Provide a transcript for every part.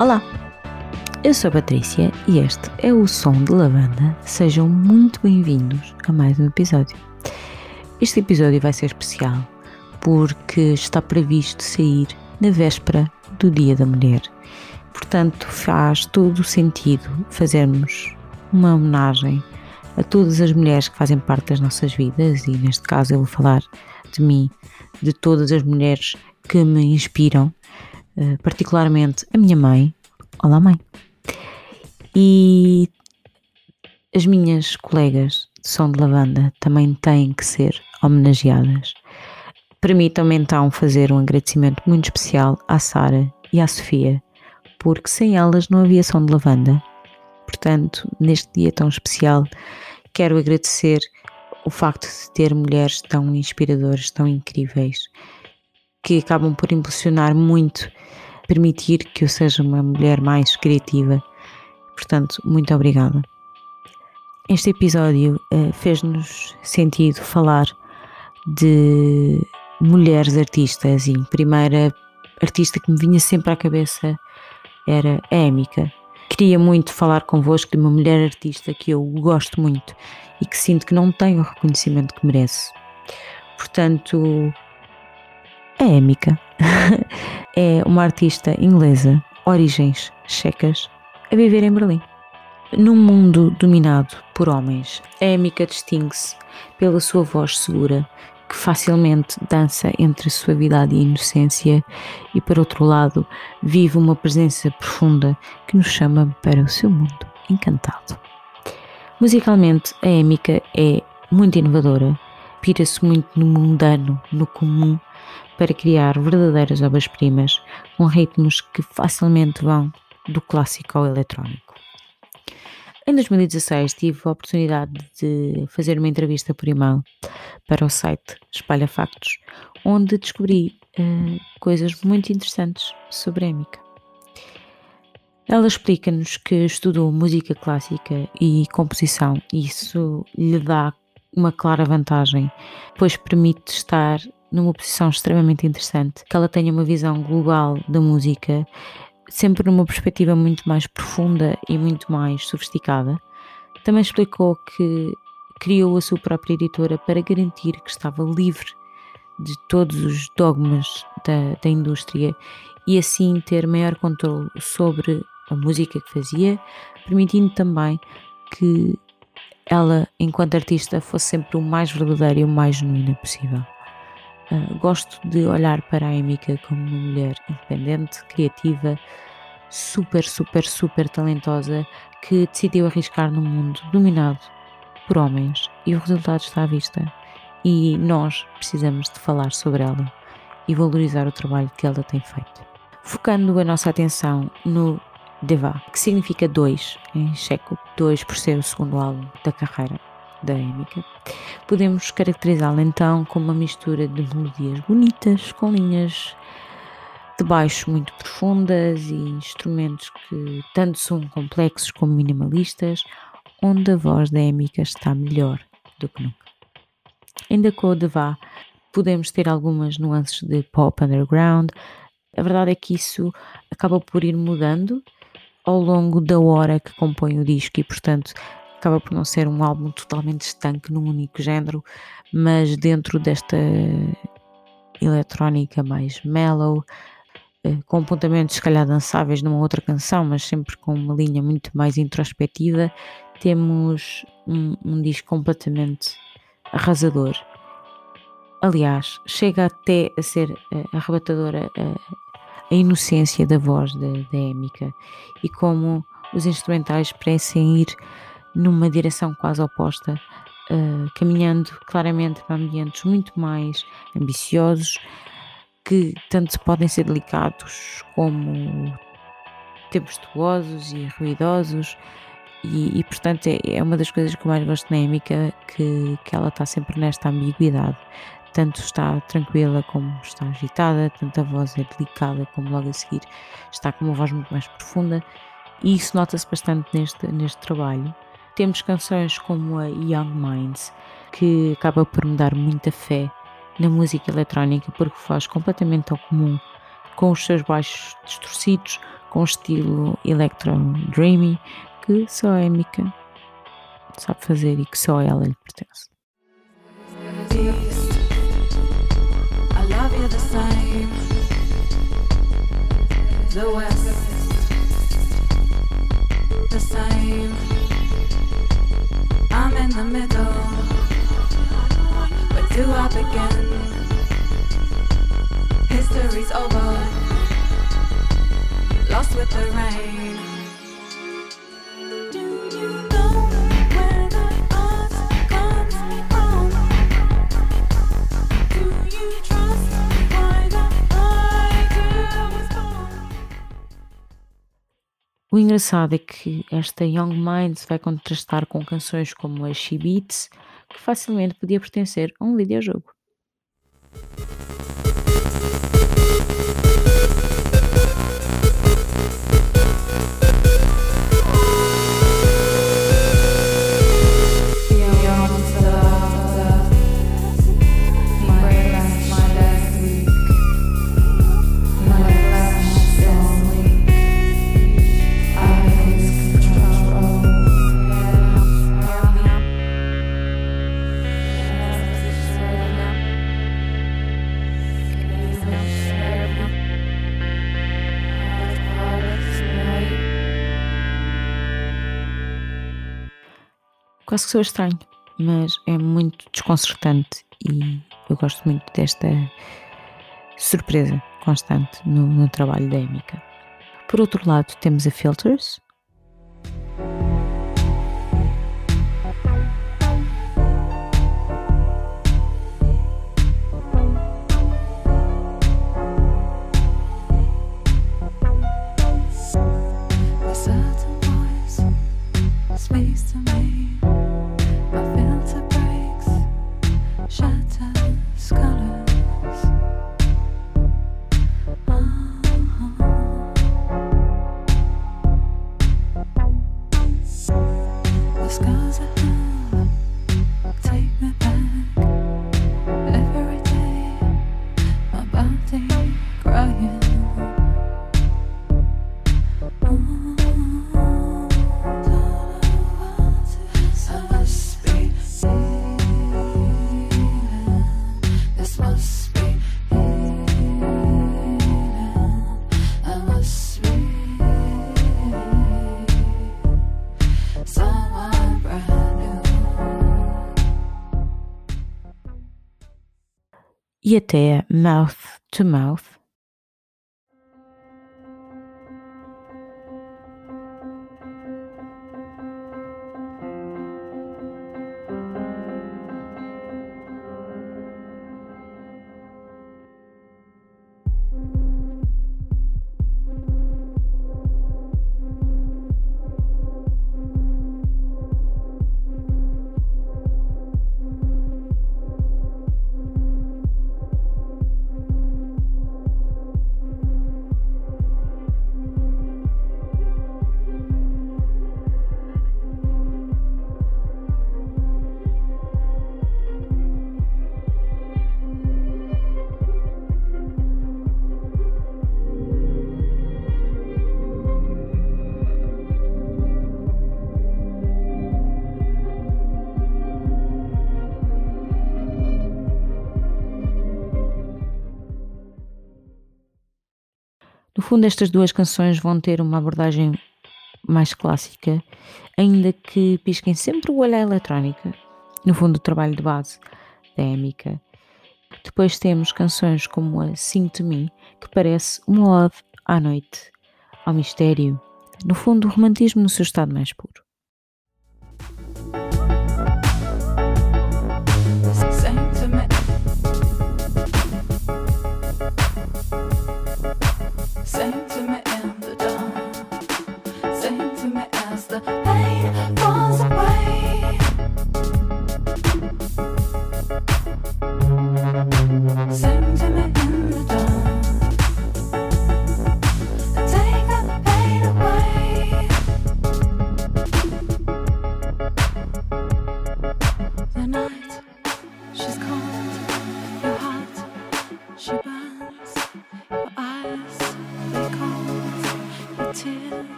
Olá, eu sou a Patrícia e este é o Som de Lavanda. Sejam muito bem-vindos a mais um episódio. Este episódio vai ser especial porque está previsto sair na véspera do Dia da Mulher. Portanto, faz todo o sentido fazermos uma homenagem a todas as mulheres que fazem parte das nossas vidas e neste caso eu vou falar de mim, de todas as mulheres que me inspiram, particularmente a minha mãe. Olá, mãe. E as minhas colegas de som de lavanda também têm que ser homenageadas. Permitam-me então fazer um agradecimento muito especial à Sara e à Sofia, porque sem elas não havia som de lavanda. Portanto, neste dia tão especial, quero agradecer o facto de ter mulheres tão inspiradoras, tão incríveis, que acabam por impulsionar muito, permitir que eu seja uma mulher mais criativa. Portanto, muito obrigada. Este episódio uh, fez-nos sentido falar de mulheres artistas e a primeira artista que me vinha sempre à cabeça era a Émica. Queria muito falar convosco de uma mulher artista que eu gosto muito e que sinto que não tem o reconhecimento que merece. Portanto, a Émica é uma artista inglesa, origens checas, a viver em Berlim. Num mundo dominado por homens, a Émica distingue-se pela sua voz segura, que facilmente dança entre suavidade e inocência, e por outro lado, vive uma presença profunda que nos chama para o seu mundo encantado. Musicalmente, a Émica é muito inovadora, pira-se muito no mundano, no comum, para criar verdadeiras obras-primas com ritmos que facilmente vão do clássico ao eletrónico. Em 2016 tive a oportunidade de fazer uma entrevista por e-mail para o site Espalha Factos, onde descobri uh, coisas muito interessantes sobre Émica. Ela explica-nos que estudou música clássica e composição, e isso lhe dá uma clara vantagem, pois permite estar numa posição extremamente interessante, que ela tenha uma visão global da música sempre numa perspectiva muito mais profunda e muito mais sofisticada. Também explicou que criou a sua própria editora para garantir que estava livre de todos os dogmas da, da indústria e assim ter maior controle sobre a música que fazia, permitindo também que ela, enquanto artista, fosse sempre o mais verdadeira e o mais genuína possível. Uh, gosto de olhar para a Emika como uma mulher independente, criativa, super, super, super talentosa que decidiu arriscar num mundo dominado por homens e o resultado está à vista. E nós precisamos de falar sobre ela e valorizar o trabalho que ela tem feito. Focando a nossa atenção no Deva, que significa dois em checo, dois por ser o segundo álbum da carreira da Emika. Podemos caracterizá-la então como uma mistura de melodias bonitas com linhas de baixo muito profundas e instrumentos que tanto são complexos como minimalistas, onde a voz da Emika está melhor do que nunca. Ainda com o Deva podemos ter algumas nuances de pop underground. A verdade é que isso acaba por ir mudando ao longo da hora que compõe o disco e, portanto, acaba por não ser um álbum totalmente estanque num único género, mas dentro desta eletrónica mais mellow, eh, com apontamentos se calhar dançáveis numa outra canção, mas sempre com uma linha muito mais introspectiva, temos um, um disco completamente arrasador. Aliás, chega até a ser uh, arrebatadora uh, a inocência da voz da, da Émica e como os instrumentais parecem ir numa direção quase oposta, uh, caminhando claramente para ambientes muito mais ambiciosos, que tanto podem ser delicados como tempestuosos e ruidosos. E, e portanto é, é, uma das coisas que eu mais gosto na Émica, que, que ela está sempre nesta ambiguidade tanto está tranquila como está agitada, tanto a voz é delicada como logo a seguir está com uma voz muito mais profunda e isso nota-se bastante neste, neste trabalho. Temos canções como a Young Minds, que acaba por me dar muita fé na música eletrónica porque faz completamente ao comum, com os seus baixos distorcidos, com estilo electro dreamy que só a Mika sabe fazer e que só ela lhe pertence. The West, the same. In the middle. Where do I begin? History's over. Lost with the rain. O engraçado é que esta Young Minds vai contrastar com canções como a She Beats, que facilmente podia pertencer a um videojogo. Quase que sou estranho, mas é muito desconcertante e eu gosto muito desta surpresa constante no, no trabalho da Emika. Por outro lado, temos a Filters, e até mouth to mouth No fundo, estas duas canções vão ter uma abordagem mais clássica, ainda que pisquem sempre o olho à eletrónica. No fundo, o trabalho de base da Émica. Depois temos canções como a Sing to Me, que parece uma ode à noite, ao mistério. No fundo, o romantismo no seu estado mais puro.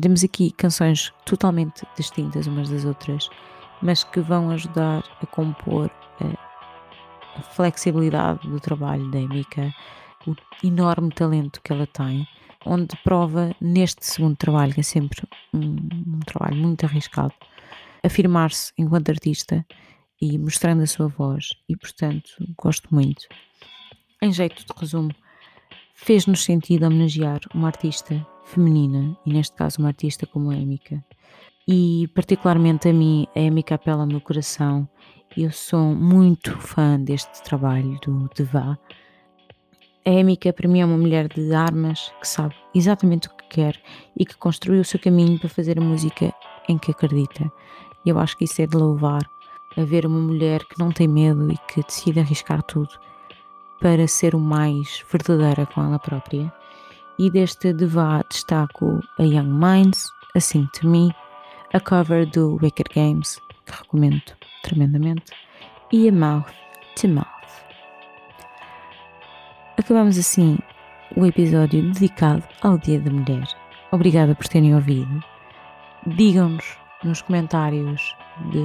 Temos aqui canções totalmente distintas umas das outras, mas que vão ajudar a compor a, a flexibilidade do trabalho da Emika, o enorme talento que ela tem, onde prova neste segundo trabalho, que é sempre um, um trabalho muito arriscado, afirmar-se enquanto artista e mostrando a sua voz, e portanto gosto muito. Em jeito de resumo, fez-nos sentido homenagear uma artista feminina, e neste caso uma artista como a Emika. E particularmente a mim, a Emika apela ao meu coração. Eu sou muito fã deste trabalho do Deva. A Emika para mim é uma mulher de armas que sabe exatamente o que quer e que construiu o seu caminho para fazer a música em que acredita. E eu acho que isso é de louvar, a ver uma mulher que não tem medo e que decide arriscar tudo para ser o mais verdadeira com ela própria. E deste Deva destaco a Young Minds, Assim to Me, a cover do Wicked Games, que recomendo tremendamente, e a Mouth to Mouth. Acabamos assim o episódio dedicado ao Dia da Mulher. Obrigada por terem ouvido. Digam-nos nos comentários de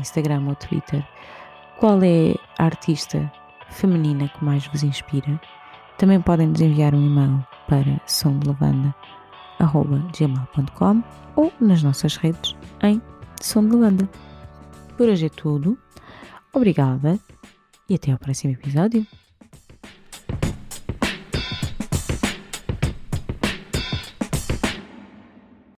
Instagram ou Twitter qual é a artista feminina que mais vos inspira. Também podem nos enviar um e-mail para somdelavanda.gmail.com ou nas nossas redes em Som de Lavanda. Por hoje é tudo. Obrigada e até ao próximo episódio.